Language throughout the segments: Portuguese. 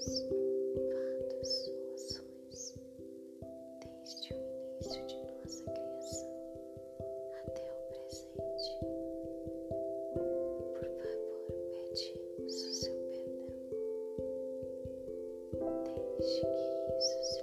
planos, fatos ou ações, desde o início de nossa criação até o presente. Por favor, pedimos o seu perdão, desde que isso se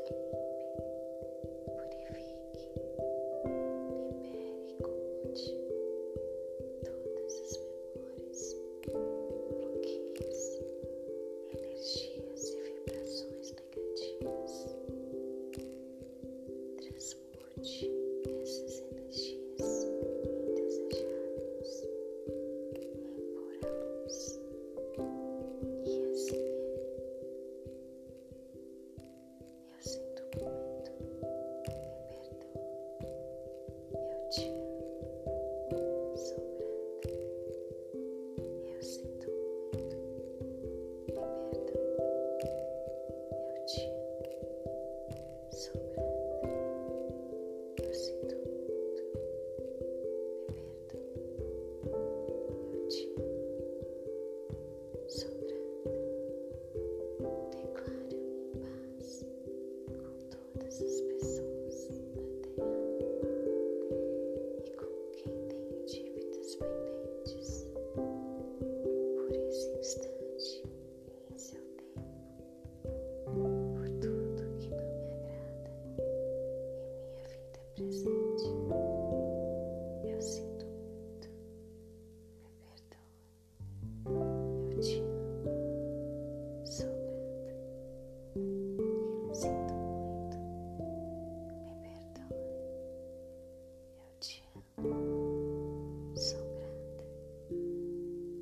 Sou grata.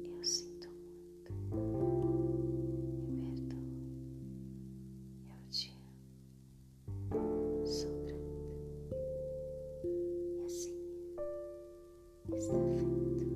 Eu sinto muito. Me perdoo. Eu te amo. Sou grata. E assim está feito.